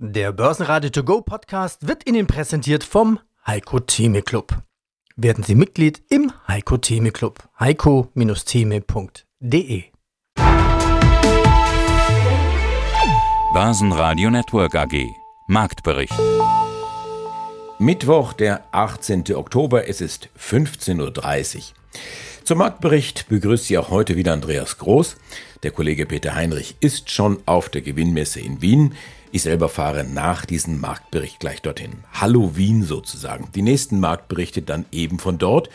Der Börsenradio To Go Podcast wird Ihnen präsentiert vom Heiko Theme Club. Werden Sie Mitglied im Heiko Theme Club. heiko-theme.de Börsenradio Network AG Marktbericht Mittwoch, der 18. Oktober, es ist 15.30 Uhr. Zum Marktbericht begrüßt Sie auch heute wieder Andreas Groß. Der Kollege Peter Heinrich ist schon auf der Gewinnmesse in Wien. Ich selber fahre nach diesem Marktbericht gleich dorthin. Hallo Wien sozusagen. Die nächsten Marktberichte dann eben von dort.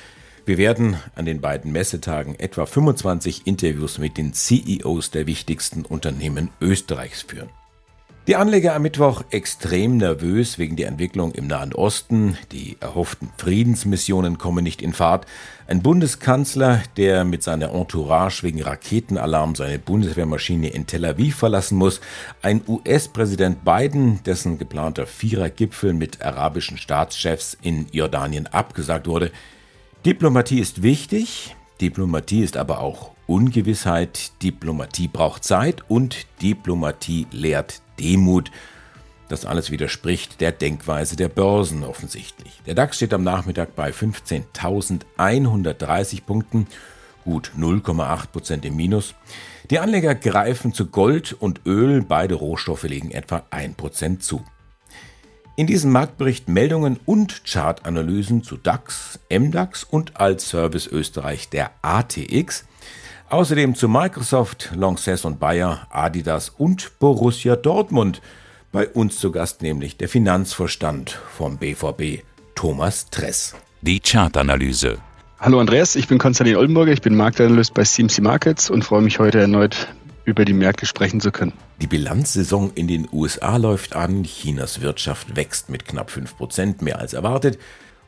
Wir werden an den beiden Messetagen etwa 25 Interviews mit den CEOs der wichtigsten Unternehmen Österreichs führen. Die Anleger am Mittwoch extrem nervös wegen der Entwicklung im Nahen Osten. Die erhofften Friedensmissionen kommen nicht in Fahrt. Ein Bundeskanzler, der mit seiner Entourage wegen Raketenalarm seine Bundeswehrmaschine in Tel Aviv verlassen muss. Ein US-Präsident Biden, dessen geplanter Vierergipfel mit arabischen Staatschefs in Jordanien abgesagt wurde. Diplomatie ist wichtig. Diplomatie ist aber auch Ungewissheit. Diplomatie braucht Zeit und Diplomatie lehrt Demut. Das alles widerspricht der Denkweise der Börsen offensichtlich. Der DAX steht am Nachmittag bei 15.130 Punkten, gut 0,8% im Minus. Die Anleger greifen zu Gold und Öl, beide Rohstoffe legen etwa 1% zu. In diesem Marktbericht Meldungen und Chartanalysen zu DAX, MDAX und als Service Österreich der ATX. Außerdem zu Microsoft, Lanxess und Bayer, Adidas und Borussia Dortmund. Bei uns zu Gast nämlich der Finanzvorstand vom BVB, Thomas Tress. Die Chartanalyse. Hallo Andreas, ich bin Konstantin Oldenburger, ich bin Marktanalyst bei CMC Markets und freue mich heute erneut über die Märkte sprechen zu können. Die Bilanzsaison in den USA läuft an, Chinas Wirtschaft wächst mit knapp 5% mehr als erwartet.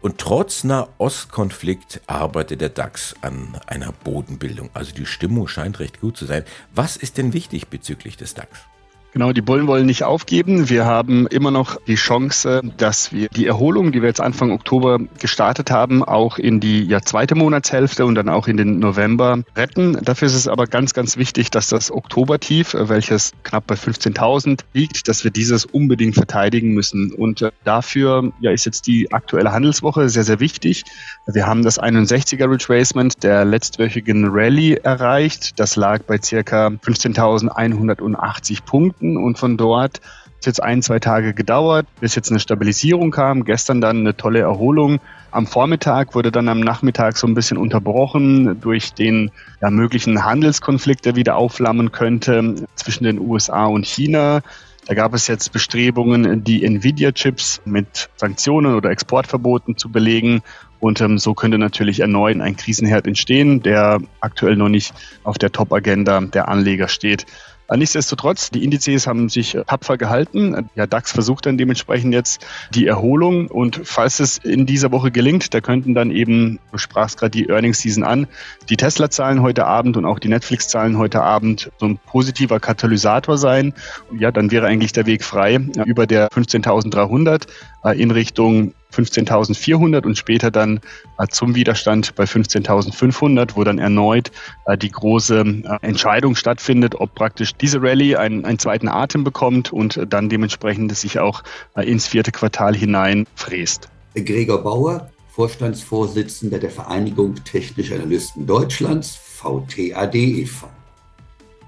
Und trotz Nahostkonflikt arbeitet der DAX an einer Bodenbildung. Also die Stimmung scheint recht gut zu sein. Was ist denn wichtig bezüglich des DAX? Genau, die Bullen wollen nicht aufgeben. Wir haben immer noch die Chance, dass wir die Erholung, die wir jetzt Anfang Oktober gestartet haben, auch in die ja, zweite Monatshälfte und dann auch in den November retten. Dafür ist es aber ganz, ganz wichtig, dass das Oktobertief, welches knapp bei 15.000 liegt, dass wir dieses unbedingt verteidigen müssen. Und äh, dafür ja, ist jetzt die aktuelle Handelswoche sehr, sehr wichtig. Wir haben das 61er Retracement der letztwöchigen Rallye erreicht. Das lag bei circa 15.180 Punkten. Monaten und von dort hat jetzt ein, zwei Tage gedauert, bis jetzt eine Stabilisierung kam. Gestern dann eine tolle Erholung. Am Vormittag wurde dann am Nachmittag so ein bisschen unterbrochen durch den ja, möglichen Handelskonflikt, der wieder aufflammen könnte zwischen den USA und China. Da gab es jetzt Bestrebungen, die Nvidia-Chips mit Sanktionen oder Exportverboten zu belegen. Und ähm, so könnte natürlich erneut ein Krisenherd entstehen, der aktuell noch nicht auf der Top-Agenda der Anleger steht. Nichtsdestotrotz, die Indizes haben sich tapfer gehalten. Ja, DAX versucht dann dementsprechend jetzt die Erholung und falls es in dieser Woche gelingt, da könnten dann eben, du sprachst gerade die Earnings Season an, die Tesla-Zahlen heute Abend und auch die Netflix-Zahlen heute Abend so ein positiver Katalysator sein. Ja, dann wäre eigentlich der Weg frei über der 15.300 äh, in Richtung 15.400 und später dann äh, zum Widerstand bei 15.500, wo dann erneut äh, die große äh, Entscheidung stattfindet, ob praktisch diese Rallye einen, einen zweiten Atem bekommt und dann dementsprechend sich auch ins vierte Quartal hinein fräst. Gregor Bauer, Vorstandsvorsitzender der Vereinigung Technischer Analysten Deutschlands, VTAD e.V.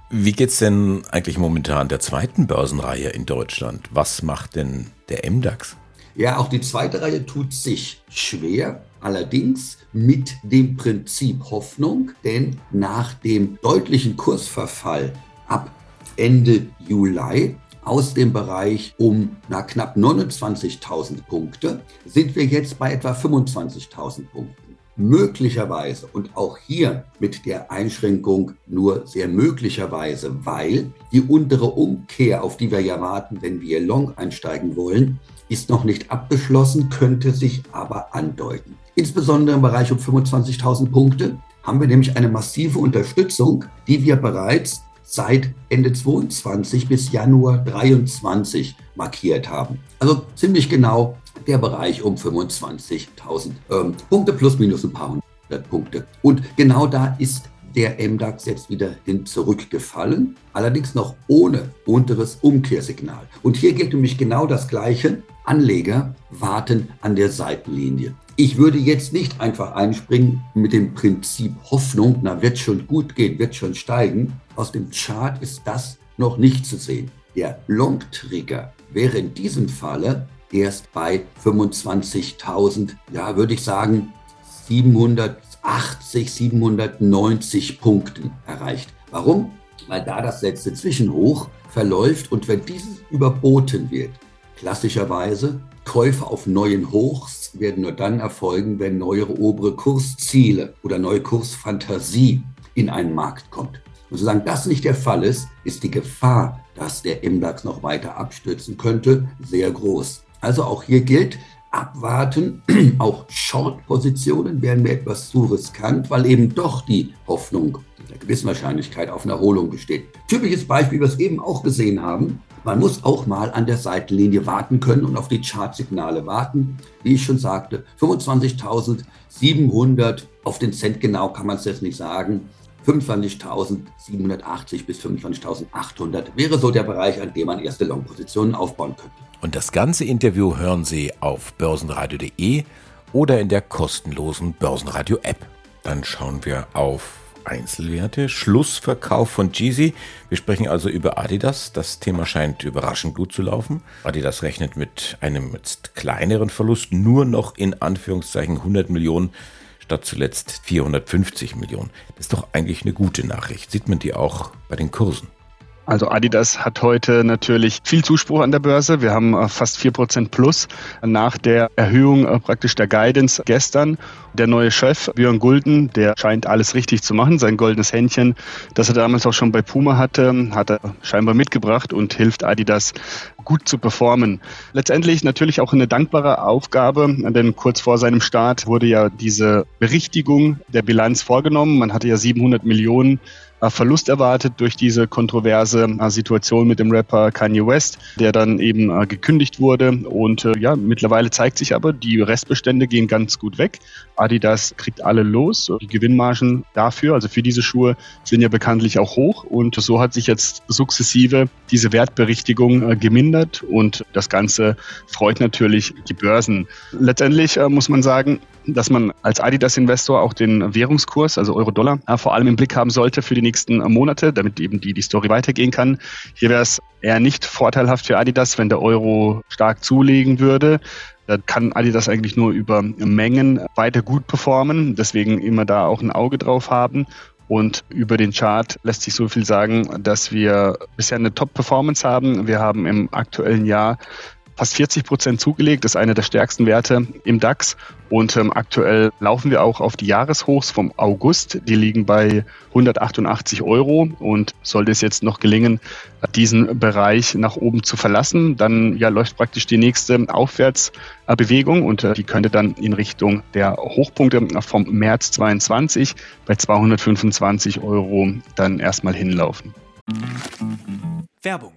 Wie geht's denn eigentlich momentan der zweiten Börsenreihe in Deutschland? Was macht denn der MDAX? Ja, auch die zweite Reihe tut sich schwer, allerdings mit dem Prinzip Hoffnung, denn nach dem deutlichen Kursverfall ab Ende Juli aus dem Bereich um na, knapp 29.000 Punkte sind wir jetzt bei etwa 25.000 Punkten. Möglicherweise und auch hier mit der Einschränkung nur sehr möglicherweise, weil die untere Umkehr, auf die wir ja warten, wenn wir Long einsteigen wollen, ist noch nicht abgeschlossen, könnte sich aber andeuten. Insbesondere im Bereich um 25.000 Punkte haben wir nämlich eine massive Unterstützung, die wir bereits seit Ende 22 bis Januar 23 markiert haben. Also ziemlich genau der Bereich um 25.000 ähm, Punkte plus minus ein paar hundert Punkte. Und genau da ist der MDAX jetzt wieder hin zurückgefallen, allerdings noch ohne unteres Umkehrsignal. Und hier gilt nämlich genau das Gleiche. Anleger warten an der Seitenlinie. Ich würde jetzt nicht einfach einspringen mit dem Prinzip Hoffnung, na wird schon gut gehen, wird schon steigen. Aus dem Chart ist das noch nicht zu sehen. Der Long-Trigger wäre in diesem Falle erst bei 25.000, ja, würde ich sagen, 780, 790 Punkten erreicht. Warum? Weil da das letzte Zwischenhoch verläuft und wenn dieses überboten wird, klassischerweise Käufe auf neuen Hochs werden nur dann erfolgen, wenn neuere obere Kursziele oder neue Kursfantasie in einen Markt kommt. Und solange das nicht der Fall ist, ist die Gefahr, dass der MDAX noch weiter abstürzen könnte, sehr groß. Also auch hier gilt, abwarten. Auch Short-Positionen wären mir etwas zu riskant, weil eben doch die Hoffnung mit einer gewissen Wahrscheinlichkeit auf eine Erholung besteht. Typisches Beispiel, was wir eben auch gesehen haben. Man muss auch mal an der Seitenlinie warten können und auf die Chartsignale warten. Wie ich schon sagte, 25.700 auf den Cent genau kann man es jetzt nicht sagen. 25.780 bis 25.800 wäre so der Bereich, an dem man erste Long-Positionen aufbauen könnte. Und das ganze Interview hören Sie auf börsenradio.de oder in der kostenlosen Börsenradio-App. Dann schauen wir auf Einzelwerte. Schlussverkauf von Jeezy. Wir sprechen also über Adidas. Das Thema scheint überraschend gut zu laufen. Adidas rechnet mit einem jetzt kleineren Verlust, nur noch in Anführungszeichen 100 Millionen statt zuletzt 450 Millionen. Das ist doch eigentlich eine gute Nachricht. Sieht man die auch bei den Kursen? Also Adidas hat heute natürlich viel Zuspruch an der Börse. Wir haben äh, fast 4% plus nach der Erhöhung äh, praktisch der Guidance gestern. Der neue Chef, Björn Gulden, der scheint alles richtig zu machen. Sein goldenes Händchen, das er damals auch schon bei Puma hatte, hat er scheinbar mitgebracht und hilft Adidas gut zu performen. Letztendlich natürlich auch eine dankbare Aufgabe, denn kurz vor seinem Start wurde ja diese Berichtigung der Bilanz vorgenommen. Man hatte ja 700 Millionen Verlust erwartet durch diese kontroverse äh, Situation mit dem Rapper Kanye West, der dann eben äh, gekündigt wurde. Und ja, mittlerweile zeigt sich aber, die Restbestände gehen ganz gut weg. Adidas kriegt alle los. Die Gewinnmargen dafür, also für diese Schuhe, sind ja bekanntlich auch hoch. Und so hat sich jetzt sukzessive diese Wertberichtigung gemindert. Und das Ganze freut natürlich die Börsen. Letztendlich muss man sagen, dass man als Adidas-Investor auch den Währungskurs, also Euro-Dollar, vor allem im Blick haben sollte für die nächsten Monate, damit eben die, die Story weitergehen kann. Hier wäre es eher nicht vorteilhaft für Adidas, wenn der Euro stark zulegen würde. Da kann Adidas eigentlich nur über Mengen weiter gut performen. Deswegen immer da auch ein Auge drauf haben. Und über den Chart lässt sich so viel sagen, dass wir bisher eine Top-Performance haben. Wir haben im aktuellen Jahr fast 40 Prozent zugelegt. Ist einer der stärksten Werte im DAX. Und ähm, aktuell laufen wir auch auf die Jahreshochs vom August. Die liegen bei 188 Euro. Und sollte es jetzt noch gelingen, diesen Bereich nach oben zu verlassen, dann ja, läuft praktisch die nächste Aufwärtsbewegung und äh, die könnte dann in Richtung der Hochpunkte vom März 22 bei 225 Euro dann erstmal hinlaufen. Werbung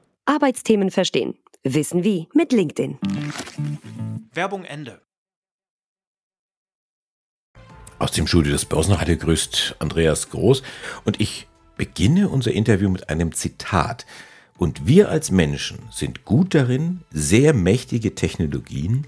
Arbeitsthemen verstehen. Wissen wie mit LinkedIn. Werbung Ende. Aus dem Studio des Börsenradio grüßt Andreas Groß und ich beginne unser Interview mit einem Zitat. Und wir als Menschen sind gut darin, sehr mächtige Technologien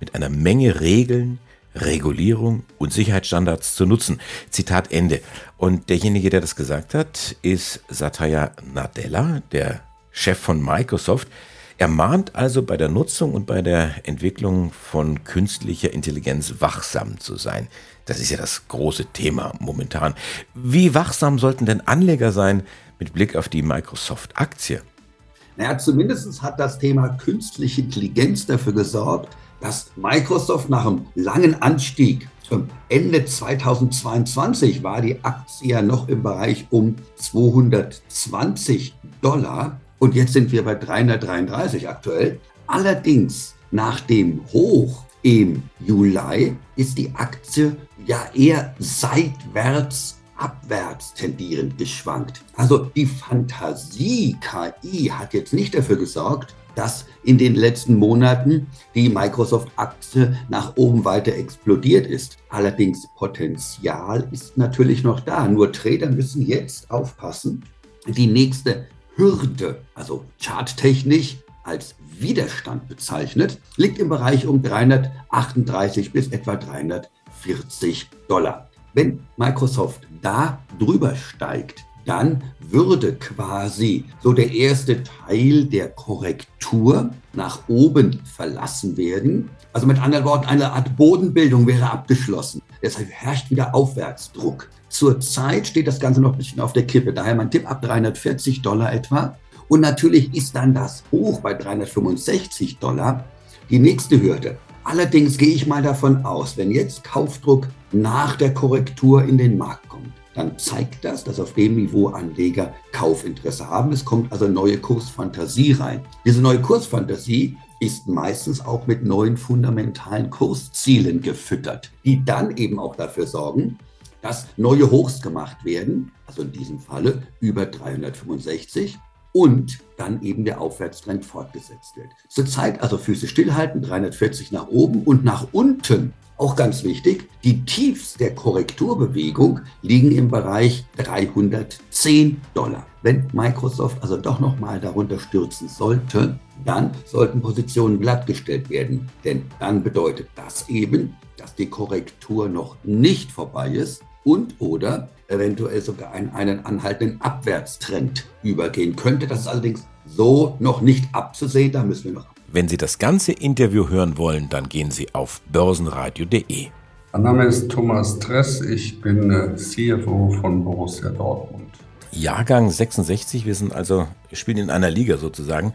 mit einer Menge Regeln, Regulierung und Sicherheitsstandards zu nutzen. Zitat Ende. Und derjenige, der das gesagt hat, ist Satya Nadella, der Chef von Microsoft. Er mahnt also bei der Nutzung und bei der Entwicklung von künstlicher Intelligenz wachsam zu sein. Das ist ja das große Thema momentan. Wie wachsam sollten denn Anleger sein mit Blick auf die Microsoft-Aktie? Naja, zumindest hat das Thema künstliche Intelligenz dafür gesorgt, dass Microsoft nach einem langen Anstieg Ende 2022 war die Aktie ja noch im Bereich um 220 Dollar und jetzt sind wir bei 333 aktuell. Allerdings nach dem Hoch im Juli ist die Aktie ja eher seitwärts abwärts tendierend geschwankt. Also die Fantasie KI hat jetzt nicht dafür gesorgt, dass in den letzten Monaten die Microsoft-Aktie nach oben weiter explodiert ist. Allerdings Potenzial ist natürlich noch da. Nur Trader müssen jetzt aufpassen. Die nächste Hürde, also charttechnisch als Widerstand bezeichnet, liegt im Bereich um 338 bis etwa 340 Dollar. Wenn Microsoft da drüber steigt, dann würde quasi so der erste Teil der Korrektur nach oben verlassen werden. Also mit anderen Worten, eine Art Bodenbildung wäre abgeschlossen. Deshalb herrscht wieder Aufwärtsdruck. Zurzeit steht das Ganze noch ein bisschen auf der Kippe. Daher mein Tipp ab 340 Dollar etwa. Und natürlich ist dann das Hoch bei 365 Dollar die nächste Hürde. Allerdings gehe ich mal davon aus, wenn jetzt Kaufdruck nach der Korrektur in den Markt kommt, dann zeigt das, dass auf dem Niveau Anleger Kaufinteresse haben. Es kommt also neue Kursfantasie rein. Diese neue Kursfantasie ist meistens auch mit neuen fundamentalen Kurszielen gefüttert, die dann eben auch dafür sorgen, dass neue Hochs gemacht werden, also in diesem Falle über 365 und dann eben der Aufwärtstrend fortgesetzt wird. Zurzeit also Füße stillhalten, 340 nach oben und nach unten. Auch ganz wichtig, die Tiefs der Korrekturbewegung liegen im Bereich 310 Dollar. Wenn Microsoft also doch nochmal darunter stürzen sollte, dann sollten Positionen glattgestellt werden. Denn dann bedeutet das eben, dass die Korrektur noch nicht vorbei ist und oder eventuell sogar einen, einen anhaltenden Abwärtstrend übergehen könnte. Das ist allerdings so noch nicht abzusehen, da müssen wir noch. Wenn Sie das ganze Interview hören wollen, dann gehen Sie auf börsenradio.de. Mein Name ist Thomas Dress, ich bin äh, CFO von Borussia Dortmund. Jahrgang 66, wir sind also, spielen in einer Liga sozusagen.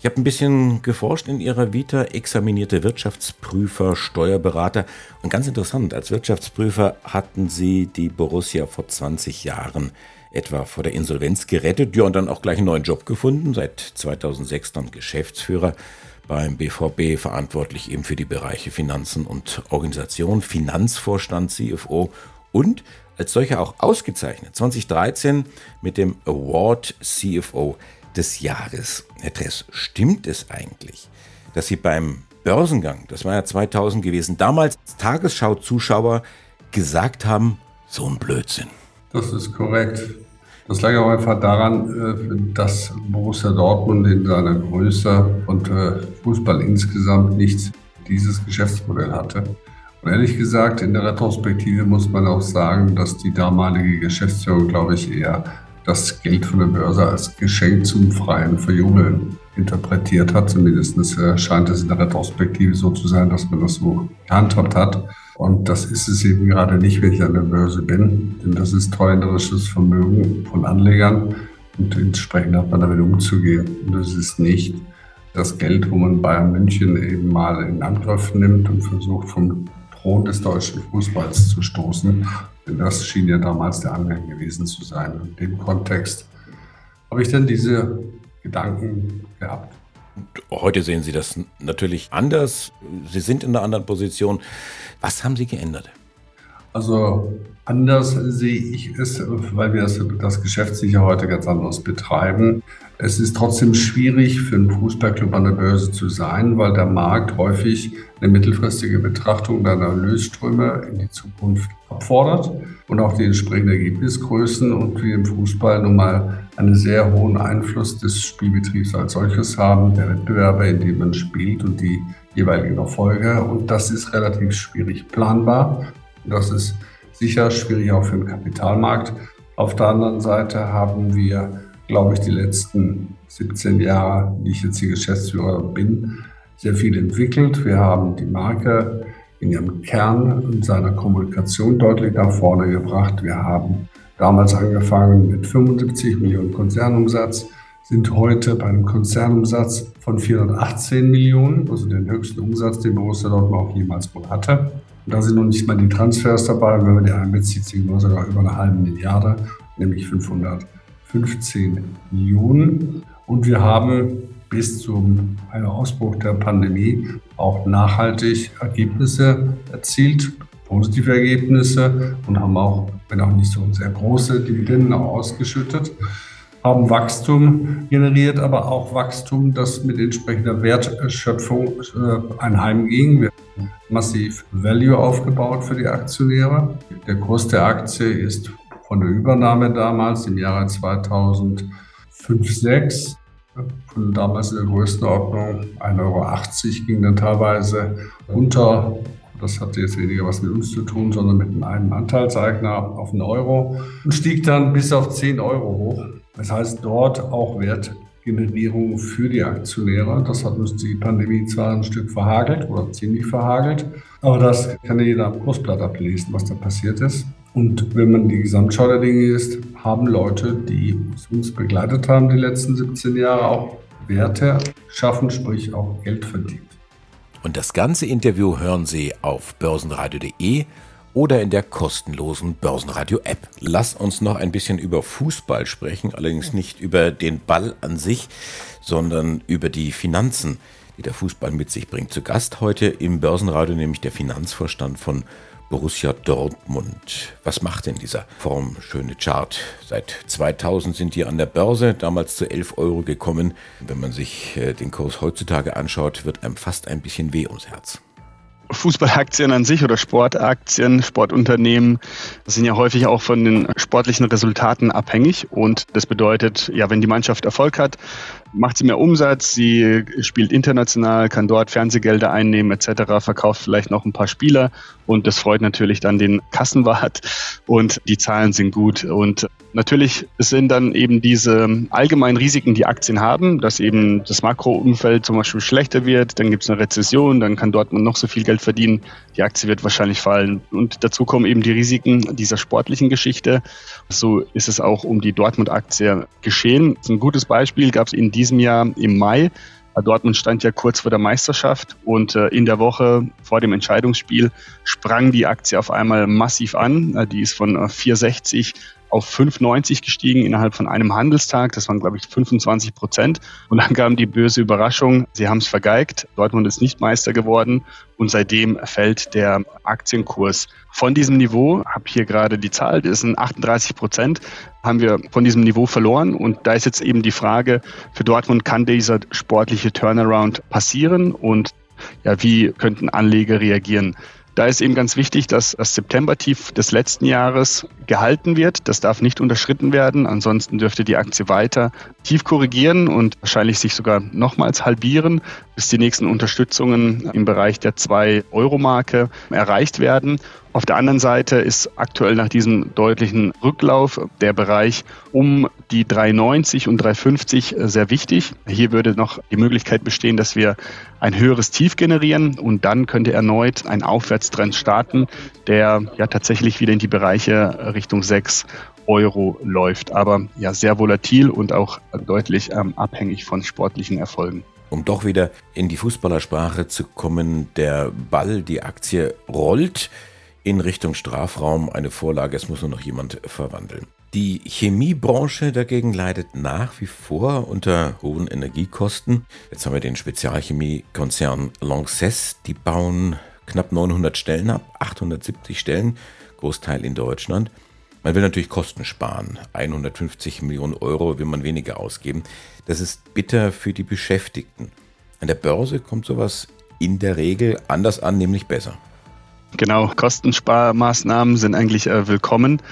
Ich habe ein bisschen geforscht in Ihrer Vita, examinierte Wirtschaftsprüfer, Steuerberater. Und ganz interessant, als Wirtschaftsprüfer hatten Sie die Borussia vor 20 Jahren etwa vor der Insolvenz gerettet. Ja, und dann auch gleich einen neuen Job gefunden. Seit 2006 dann Geschäftsführer beim BVB, verantwortlich eben für die Bereiche Finanzen und Organisation, Finanzvorstand, CFO und als solcher auch ausgezeichnet. 2013 mit dem Award CFO des Jahres. Herr Tress, stimmt es eigentlich, dass Sie beim Börsengang, das war ja 2000 gewesen, damals Tagesschau-Zuschauer gesagt haben, so ein Blödsinn? Das ist korrekt. Das lag auch einfach daran, äh, dass Borussia Dortmund in seiner Größe und äh, Fußball insgesamt nicht dieses Geschäftsmodell hatte. Und ehrlich gesagt, in der Retrospektive muss man auch sagen, dass die damalige Geschäftsführung, glaube ich, eher das Geld von der Börse als Geschenk zum freien Verjubeln interpretiert hat. Zumindest äh, scheint es in der Retrospektive so zu sein, dass man das so gehandhabt hat. Und das ist es eben gerade nicht, wenn ich an der Börse bin. Denn das ist treuhänderisches Vermögen von Anlegern. Und entsprechend hat man damit umzugehen. Und das ist nicht das Geld, wo man Bayern München eben mal in Angriff nimmt und versucht, vom Thron des deutschen Fußballs zu stoßen. Denn das schien ja damals der Angang gewesen zu sein. In dem Kontext habe ich dann diese Gedanken gehabt. Heute sehen Sie das natürlich anders. Sie sind in einer anderen Position. Was haben Sie geändert? Also anders sehe ich es, weil wir das, das Geschäft sicher heute ganz anders betreiben. Es ist trotzdem schwierig für einen Fußballclub an der Börse zu sein, weil der Markt häufig eine mittelfristige Betrachtung der Erlösströme in die Zukunft abfordert und auch die entsprechenden Ergebnisgrößen und wir im Fußball nun mal einen sehr hohen Einfluss des Spielbetriebs als solches haben, der Wettbewerber, in dem man spielt und die jeweiligen Erfolge. Und das ist relativ schwierig planbar. Das ist sicher schwierig auch für den Kapitalmarkt. Auf der anderen Seite haben wir glaube ich, die letzten 17 Jahre, die ich jetzt hier Geschäftsführer bin, sehr viel entwickelt. Wir haben die Marke in ihrem Kern und seiner Kommunikation deutlich nach vorne gebracht. Wir haben damals angefangen mit 75 Millionen Konzernumsatz, sind heute bei einem Konzernumsatz von 418 Millionen, also den höchsten Umsatz, den Borussia Dortmund auch jemals wohl hatte. Da sind noch nicht mal die Transfers dabei. Wenn man die einbezieht, sind wir sogar über eine halbe Milliarde, nämlich 515 Millionen. Und wir haben bis zum Ausbruch der Pandemie auch nachhaltig Ergebnisse erzielt, positive Ergebnisse und haben auch, wenn auch nicht so sehr große Dividenden ausgeschüttet haben Wachstum generiert, aber auch Wachstum, das mit entsprechender Wertschöpfung äh, einheimging. Wir massiv Value aufgebaut für die Aktionäre. Der Kurs der Aktie ist von der Übernahme damals im Jahre 2005, 2006 von damals in der Größenordnung 1,80 Euro ging dann teilweise runter. Das hatte jetzt weniger was mit uns zu tun, sondern mit einem Anteilseigner auf einen Euro und stieg dann bis auf 10 Euro hoch. Das heißt, dort auch Wertgenerierung für die Aktionäre. Das hat uns die Pandemie zwar ein Stück verhagelt oder ziemlich verhagelt, aber das kann ja jeder am Kursblatt ablesen, was da passiert ist. Und wenn man die Gesamtschau der Dinge ist, haben Leute, die uns begleitet haben die letzten 17 Jahre, auch Werte schaffen, sprich auch Geld verdient. Und das ganze Interview hören Sie auf börsenradio.de oder in der kostenlosen Börsenradio-App. Lass uns noch ein bisschen über Fußball sprechen, allerdings nicht über den Ball an sich, sondern über die Finanzen, die der Fußball mit sich bringt. Zu Gast heute im Börsenradio nämlich der Finanzvorstand von Borussia Dortmund. Was macht denn dieser formschöne Chart? Seit 2000 sind die an der Börse, damals zu 11 Euro gekommen. Wenn man sich äh, den Kurs heutzutage anschaut, wird einem fast ein bisschen weh ums Herz. Fußballaktien an sich oder Sportaktien, Sportunternehmen sind ja häufig auch von den sportlichen Resultaten abhängig. Und das bedeutet, ja, wenn die Mannschaft Erfolg hat, macht sie mehr Umsatz, sie spielt international, kann dort Fernsehgelder einnehmen etc., verkauft vielleicht noch ein paar Spieler und das freut natürlich dann den Kassenwart und die Zahlen sind gut. Und natürlich sind dann eben diese allgemeinen Risiken, die Aktien haben, dass eben das Makroumfeld zum Beispiel schlechter wird, dann gibt es eine Rezession, dann kann Dortmund noch so viel Geld verdienen, die Aktie wird wahrscheinlich fallen. Und dazu kommen eben die Risiken dieser sportlichen Geschichte. So ist es auch um die Dortmund-Aktie geschehen. Ein gutes Beispiel gab es in diesem Jahr im Mai. Dortmund stand ja kurz vor der Meisterschaft und äh, in der Woche vor dem Entscheidungsspiel sprang die Aktie auf einmal massiv an. Äh, die ist von 460 äh, auf 5,90 gestiegen innerhalb von einem Handelstag. Das waren, glaube ich, 25 Prozent. Und dann kam die böse Überraschung. Sie haben es vergeigt. Dortmund ist nicht Meister geworden. Und seitdem fällt der Aktienkurs von diesem Niveau. Habe hier gerade die Zahl. Das sind 38 Prozent. Haben wir von diesem Niveau verloren. Und da ist jetzt eben die Frage für Dortmund, kann dieser sportliche Turnaround passieren? Und ja, wie könnten Anleger reagieren? Da ist eben ganz wichtig, dass das September-Tief des letzten Jahres gehalten wird. Das darf nicht unterschritten werden. Ansonsten dürfte die Aktie weiter tief korrigieren und wahrscheinlich sich sogar nochmals halbieren, bis die nächsten Unterstützungen im Bereich der 2-Euro-Marke erreicht werden. Auf der anderen Seite ist aktuell nach diesem deutlichen Rücklauf der Bereich um die 390 und 350 sehr wichtig. Hier würde noch die Möglichkeit bestehen, dass wir ein höheres Tief generieren und dann könnte erneut ein Aufwärtstrend starten, der ja tatsächlich wieder in die Bereiche Richtung 6 Euro läuft. Aber ja, sehr volatil und auch deutlich ähm, abhängig von sportlichen Erfolgen. Um doch wieder in die Fußballersprache zu kommen, der Ball, die Aktie rollt in Richtung Strafraum eine Vorlage, es muss nur noch jemand verwandeln. Die Chemiebranche dagegen leidet nach wie vor unter hohen Energiekosten. Jetzt haben wir den Spezialchemiekonzern Lanxess, die bauen knapp 900 Stellen ab, 870 Stellen, Großteil in Deutschland. Man will natürlich Kosten sparen. 150 Millionen Euro will man weniger ausgeben. Das ist bitter für die Beschäftigten. An der Börse kommt sowas in der Regel anders an, nämlich besser. Genau, Kostensparmaßnahmen sind eigentlich äh, willkommen.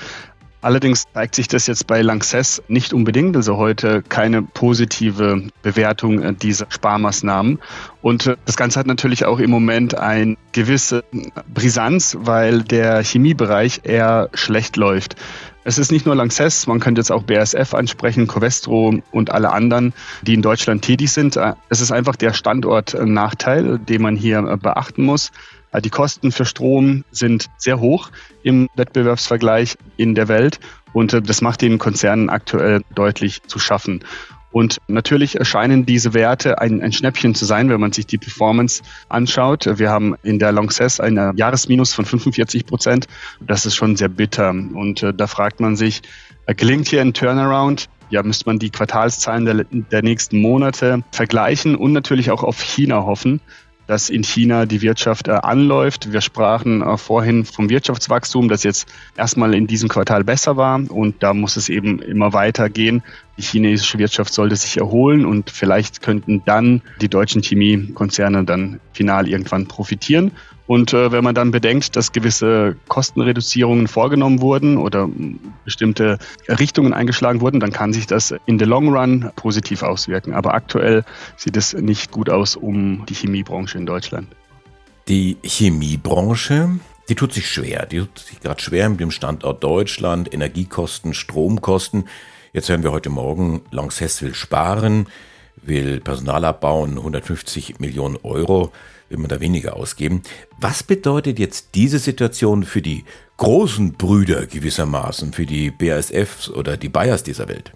Allerdings zeigt sich das jetzt bei Lanxess nicht unbedingt, also heute keine positive Bewertung äh, dieser Sparmaßnahmen. Und äh, das Ganze hat natürlich auch im Moment eine gewisse Brisanz, weil der Chemiebereich eher schlecht läuft. Es ist nicht nur Lanxess, man könnte jetzt auch BASF ansprechen, Covestro und alle anderen, die in Deutschland tätig sind. Äh, es ist einfach der Standortnachteil, den man hier beachten muss. Äh, die Kosten für Strom sind sehr hoch im Wettbewerbsvergleich in der Welt und äh, das macht den Konzernen aktuell deutlich zu schaffen. Und natürlich erscheinen diese Werte ein, ein Schnäppchen zu sein, wenn man sich die Performance anschaut. Wir haben in der Lanxess ein Jahresminus von 45 Prozent. Das ist schon sehr bitter. Und äh, da fragt man sich, gelingt hier ein Turnaround? Ja, müsste man die Quartalszahlen der, der nächsten Monate vergleichen und natürlich auch auf China hoffen dass in China die Wirtschaft äh, anläuft. Wir sprachen äh, vorhin vom Wirtschaftswachstum, das jetzt erstmal in diesem Quartal besser war und da muss es eben immer weitergehen. Die chinesische Wirtschaft sollte sich erholen und vielleicht könnten dann die deutschen Chemiekonzerne dann final irgendwann profitieren. Und äh, wenn man dann bedenkt, dass gewisse Kostenreduzierungen vorgenommen wurden oder bestimmte Richtungen eingeschlagen wurden, dann kann sich das in the long run positiv auswirken. Aber aktuell sieht es nicht gut aus um die Chemiebranche in Deutschland. Die Chemiebranche, die tut sich schwer. Die tut sich gerade schwer mit dem Standort Deutschland, Energiekosten, Stromkosten. Jetzt hören wir heute Morgen, Lanxess will sparen, will Personal abbauen, 150 Millionen Euro will man da weniger ausgeben. Was bedeutet jetzt diese Situation für die großen Brüder gewissermaßen, für die BASFs oder die Bayers dieser Welt?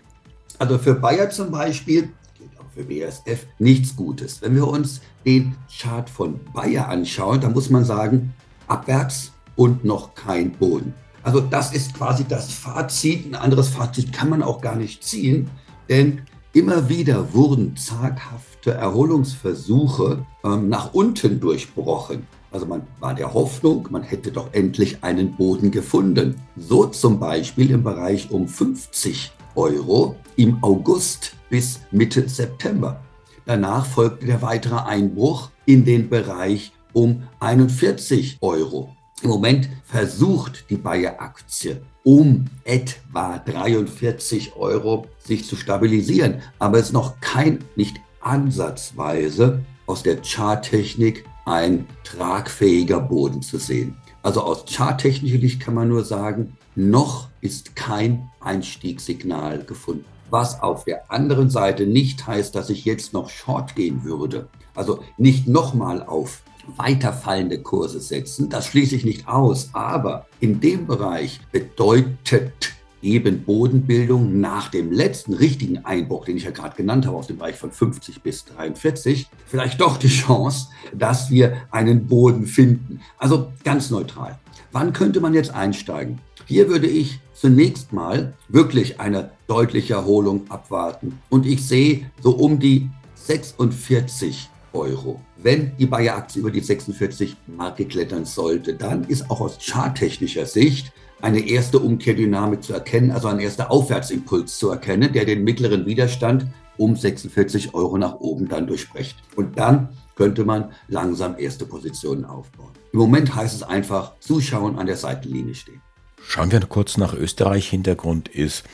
Also für Bayer zum Beispiel, auch für BASF, nichts Gutes. Wenn wir uns den Chart von Bayer anschauen, dann muss man sagen, abwärts und noch kein Boden. Also das ist quasi das Fazit. Ein anderes Fazit kann man auch gar nicht ziehen, denn immer wieder wurden zaghaft der Erholungsversuche ähm, nach unten durchbrochen. Also man war der Hoffnung, man hätte doch endlich einen Boden gefunden. So zum Beispiel im Bereich um 50 Euro im August bis Mitte September. Danach folgte der weitere Einbruch in den Bereich um 41 Euro. Im Moment versucht die Bayer-Aktie um etwa 43 Euro sich zu stabilisieren, aber es ist noch kein, nicht ansatzweise aus der Charttechnik ein tragfähiger Boden zu sehen. Also aus charttechnischer Sicht kann man nur sagen, noch ist kein Einstiegssignal gefunden. Was auf der anderen Seite nicht heißt, dass ich jetzt noch Short gehen würde. Also nicht nochmal auf weiterfallende Kurse setzen. Das schließe ich nicht aus. Aber in dem Bereich bedeutet eben Bodenbildung nach dem letzten richtigen Einbruch, den ich ja gerade genannt habe, aus dem Bereich von 50 bis 43, vielleicht doch die Chance, dass wir einen Boden finden. Also ganz neutral. Wann könnte man jetzt einsteigen? Hier würde ich zunächst mal wirklich eine deutliche Erholung abwarten. Und ich sehe so um die 46 Euro. Wenn die Bayer-Aktie über die 46 Marke klettern sollte, dann ist auch aus charttechnischer Sicht eine erste Umkehrdynamik zu erkennen, also ein erster Aufwärtsimpuls zu erkennen, der den mittleren Widerstand um 46 Euro nach oben dann durchbricht. Und dann könnte man langsam erste Positionen aufbauen. Im Moment heißt es einfach zuschauen, an der Seitenlinie stehen. Schauen wir kurz nach Österreich. Hintergrund ist,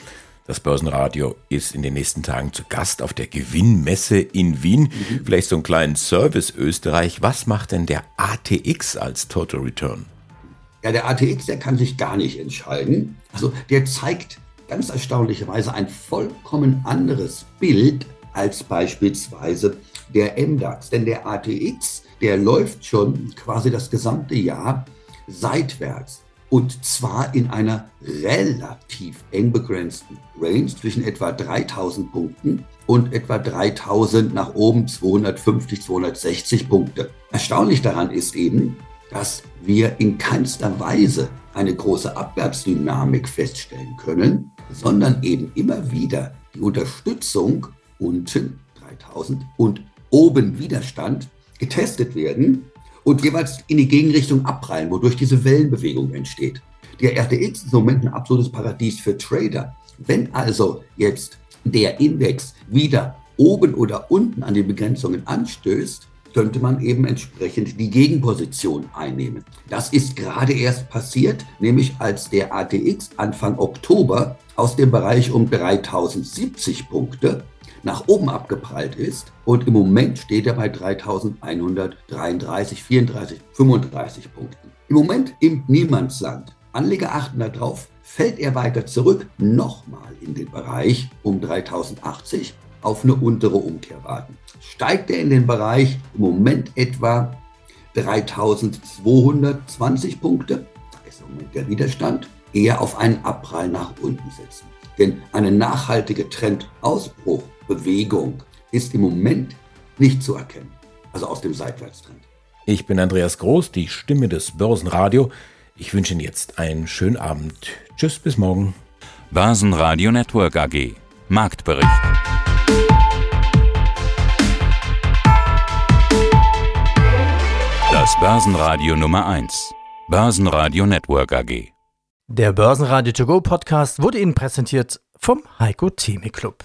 das Börsenradio ist in den nächsten Tagen zu Gast auf der Gewinnmesse in Wien. Mhm. Vielleicht so einen kleinen Service Österreich. Was macht denn der ATX als Total Return? Ja, der ATX, der kann sich gar nicht entscheiden. Also der zeigt ganz erstaunlicherweise ein vollkommen anderes Bild als beispielsweise der MDAX. Denn der ATX, der läuft schon quasi das gesamte Jahr seitwärts. Und zwar in einer relativ eng begrenzten Range zwischen etwa 3000 Punkten und etwa 3000 nach oben 250, 260 Punkte. Erstaunlich daran ist eben, dass wir in keinster Weise eine große Abwärtsdynamik feststellen können, sondern eben immer wieder die Unterstützung unten 3000 und oben Widerstand getestet werden und jeweils in die Gegenrichtung abprallen, wodurch diese Wellenbewegung entsteht. Der RTX ist im Moment ein absolutes Paradies für Trader. Wenn also jetzt der Index wieder oben oder unten an den Begrenzungen anstößt, könnte man eben entsprechend die Gegenposition einnehmen. Das ist gerade erst passiert, nämlich als der ATX Anfang Oktober aus dem Bereich um 3070 Punkte nach oben abgeprallt ist und im Moment steht er bei 3133, 34, 35 Punkten. Im Moment im Niemandsland. Anleger achten darauf, fällt er weiter zurück, nochmal in den Bereich um 3080 auf eine untere Umkehr warten. Steigt er in den Bereich im Moment etwa 3220 Punkte, da ist im Moment der Widerstand, eher auf einen Abprall nach unten setzen. Denn eine nachhaltige Trendausbruch Bewegung ist im Moment nicht zu erkennen. Also aus dem Seitwärtstrend. Ich bin Andreas Groß, die Stimme des Börsenradio. Ich wünsche Ihnen jetzt einen schönen Abend. Tschüss, bis morgen. Börsenradio Network AG. Marktbericht. Das Börsenradio Nummer 1. Börsenradio Network AG. Der Börsenradio To Go Podcast wurde Ihnen präsentiert vom Heiko Theme Club.